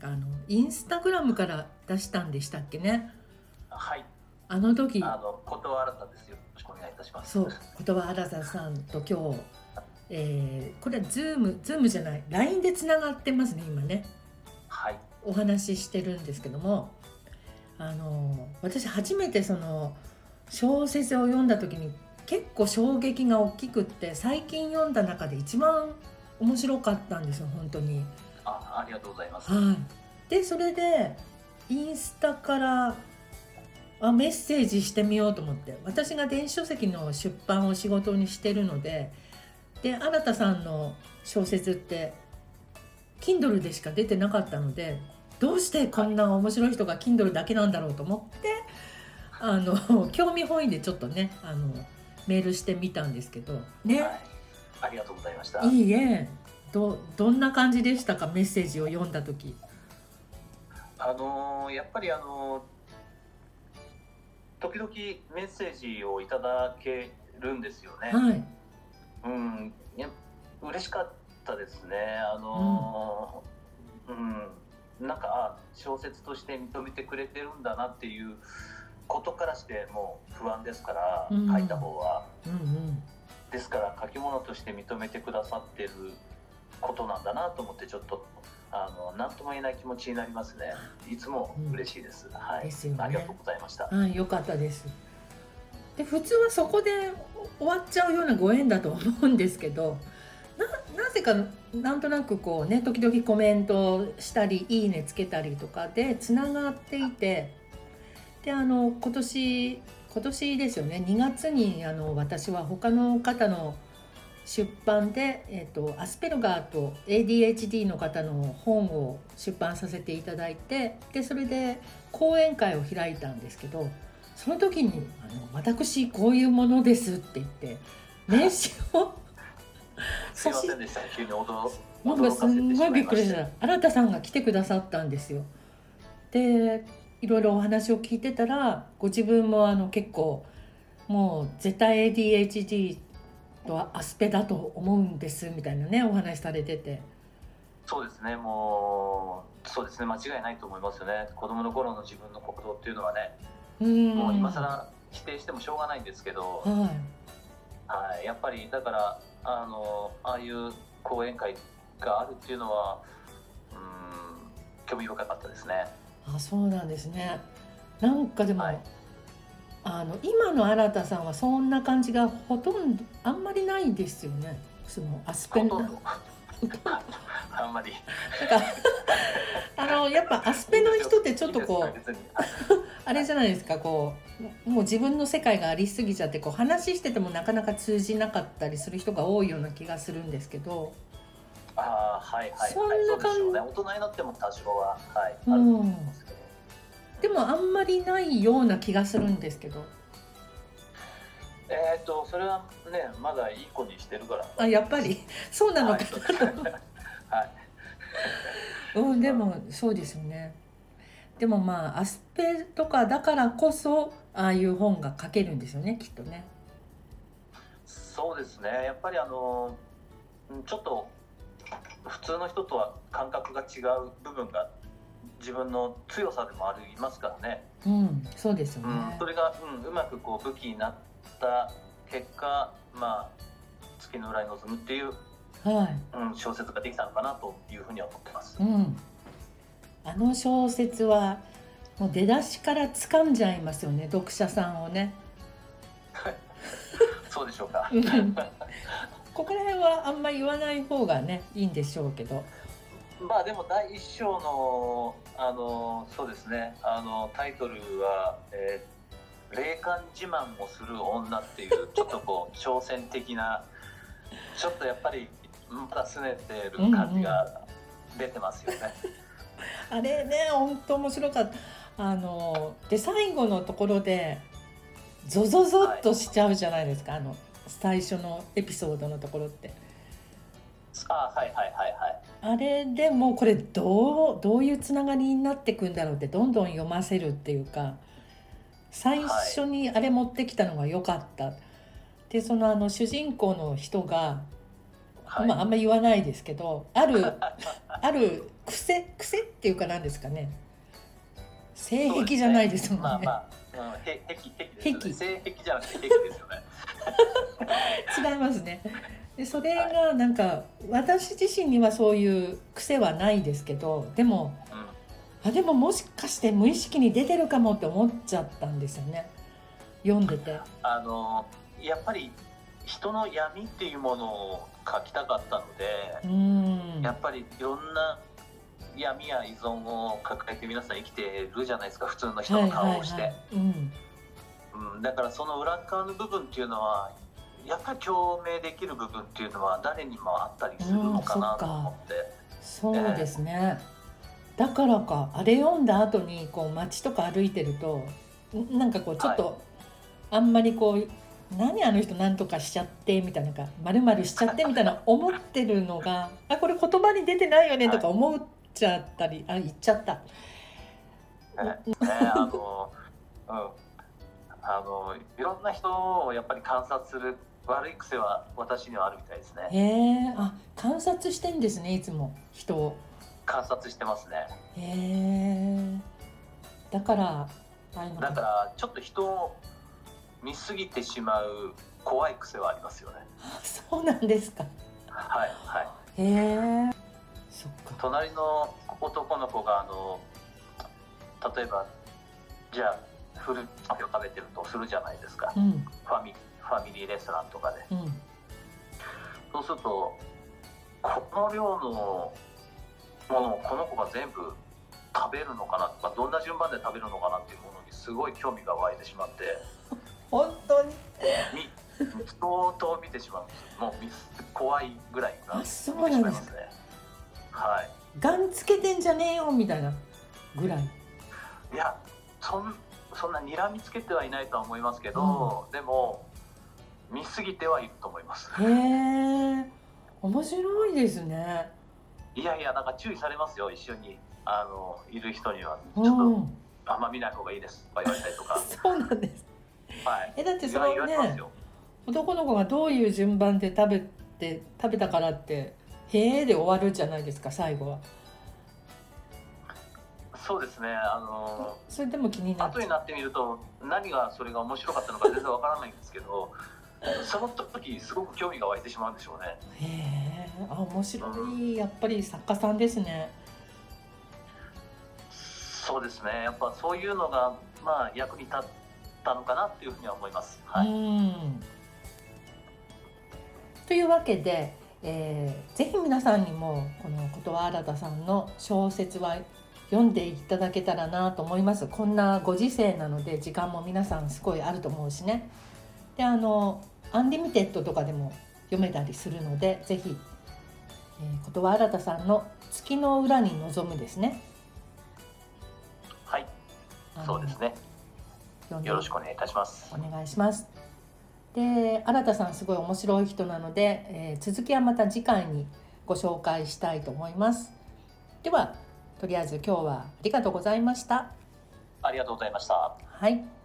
かあのインスタグラムから出したんでしたっけね？はい。あの時。あの断らですよ。よろしくお願いいたします。そう。ことわ荒太さんと今日、えーこれは Zoom Zoom じゃない。LINE でつながってますね今ね。はい。お話ししてるんですけども。あの私初めてその小説を読んだ時に結構衝撃が大きくって最近読んだ中で一番面白かったんですよ本当に。あありがとうございます。はい、でそれでインスタからあメッセージしてみようと思って。私が電子書籍の出版を仕事にしてるのでで新田さんの小説って Kindle でしか出てなかったのでどうしてこんな面白い人が Kindle だけなんだろうと思ってあの 興味本位でちょっとねあのメールしてみたんですけどね、はい。ありがとうございました。いいえどどんな感じでしたか？メッセージを読んだ時。あのーやっぱりあのー時々メッセージをいただけるんですよね。はいうん、いや嬉しかったですね。あのーうん、なんかあ小説として認めてくれてるんだなっていうことからしてもう不安ですから、うん書いた方は。うんうんですから書き物として認めてくださってることなんだなと思ってちょっとあの何とも言えない気持ちになりますね。いつも嬉しいです。はい。ですよねありがとうございました。はい、よかったです。で普通はそこで終わっちゃうようなご縁だと思うんですけどななぜかなんとなくこうね時々コメントしたり「いいね」つけたりとかでつながっていてであの今年今年ですよね2月にあの私は他の方の出版で、えー、とアスペルガーと ADHD の方の本を出版させていただいてでそれで講演会を開いたんですけどその時にあの「私こういうものです」って言って名刺を すいませんでした。急に驚なんかすんごいびっくりした新田さんが来てくださったんですよ。でいろいろお話を聞いてたらご自分もあの結構もう絶対 ADHD とアスペだと思うんですみたいなねお話しされてて。そうですね。もうそうですね。間違いないと思いますよね。子供の頃の自分の行動っていうのはね、うんもう今更否定してもしょうがないんですけど、はいはい。やっぱりだからあのああいう講演会があるっていうのは、うん、興味深かったですね。あそうなんですねなんかでも、はいあの今の新田さんはそんな感じがほとんどあんまりないですよね。そのアスペンほとんど。あんまり。なんかあのやっぱアスペの人ってちょっとこうあれじゃないですかこうもう自分の世界がありすぎちゃってこう話しててもなかなか通じなかったりする人が多いような気がするんですけど、ああはいはいそんなはいそうで感じね。大人になっても多少ははい、うんあると思います。でもあんまりないような気がするんですけどえっ、とそれはねまだいい子にしてるから。あやっぱり？そうなのかはい、そうですはい。うん、でもそうですよね。でもまあアスペとかだからこそああいう本が書けるんですよねきっとね。そうですね。やっぱりあのうんちょっと普通の人とは感覚が違う部分が自分の強さでもありますからね。うん、そうですようん、ねそ。れが、うん、うまくこう武器になった結果、まあ月の裏に臨むっていう、はい。うん、小説ができたのかなというふうには思ってます。うん。あの小説はもう出だしから掴んじゃいますよね読者さんをね。そうでしょうか。うんここら辺はあんまり言わない方がねいいんでしょうけど。まあでも第一章のあのそうですねあのタイトルは、えー霊感自慢をする女っていうちょっとこう挑戦的なちょっとやっぱりまだ拗ねてる感じが出てますよね。あれね本当面白かった。あので最後のところでゾゾゾっとしちゃうじゃないですか、あの最初のエピソードのところって。あはいはいはいはい。あれでもうこれどうどういうつながりになっていくんだろうってどんどん読ませるっていうか最初にあれ持ってきたのが良かった。でそのあの主人公の人が、はいまああんまり言わないですけどある ある癖癖っていうかなんですかね性癖じゃないですもんね。まあまあ、うん、へ癖癖ですよね。癖性癖じゃなくて癖ですよね。違いますね。でそれがなんか私自身にはそういう癖はないですけどでもうん。あでももしかして無意識に出てるかもって思っちゃったんですよね。読んでて。あのやっぱり人の闇っていうものを書きたかったので、うーん。やっぱりいろんな闇や依存を抱えて皆さん生きてるじゃないですか普通の人の顔をして、だからその裏側の部分っていうのはやっぱり共鳴できる部分っていうのは誰にもあったりするのかなと思って、そうですね、だからかあれ読んだ後にこう街とか歩いてるとんなんかこうちょっと、あんまりこう何あの人何とかしちゃってみたいなまるまるしちゃってみたいな 思ってるのがあこれ言葉に出てないよねとか思っちゃったり、あ言っちゃった。ねねあのうん。あのいろんな人をやっぱり観察する悪い癖は私にはあるみたいですね。へえあ観察してんですねいつも人を。観察してますね。へえだからあだからちょっと人を見すぎてしまう怖い癖はありますよね。あ そうなんですか。はいはい。へえそっか。隣の男の子があの例えばじゃあフルパフェを食べてるとするじゃないですか。うん。ファミファミリーレストランとかで。うん。そうするとこの量のものをこの子が全部食べるのかなとかどんな順番で食べるのかなっていうものにすごい興味が湧いてしまって。本当に？み相当見てしまうんですもうみ怖いぐらいがあ見てしそうなんですまいますね。はい。ガンつけてんじゃねえよみたいなぐらい。いやそんそんな睨みつけてはいないとは思いますけど、でも見すぎてはいると思います。へえ面白いですね。いやいやなんか注意されますよ一緒に。あのいる人には。ちうょっとんあんま見ない方がいいです。とか言われたりとか。そうなんです。はい。えだってそのねよ。男の子がどういう順番で食べて食べたからって「へえ」で終わるじゃないですか最後は。そうですねあのそれでも気になっ後になってみると何がそれが面白かったのか全然わからないんですけどその時すごく興味が湧いてしまうんでしょうね。へえあ面白い。やっぱり作家さんですね。そうですね。やっぱそういうのがまあ役に立ったのかなっていうふうには思います。はい、うん。というわけで、えーぜひ皆さんにもこのことわ荒太さんの小説は読んでいただけたらなと思います。こんなご時世なので時間も皆さんすごいあると思うしね。であの Unlimited とかでも読めたりするのでぜひ、えー、琴和新さんの「月の裏に望む」ですねはい、そうですねよろしくお願いいたしますお願いします。で新田さんすごい面白い人なので、えー続きはまた次回にご紹介したいと思います。ではとりあえず今日はありがとうございました。ありがとうございましたはい。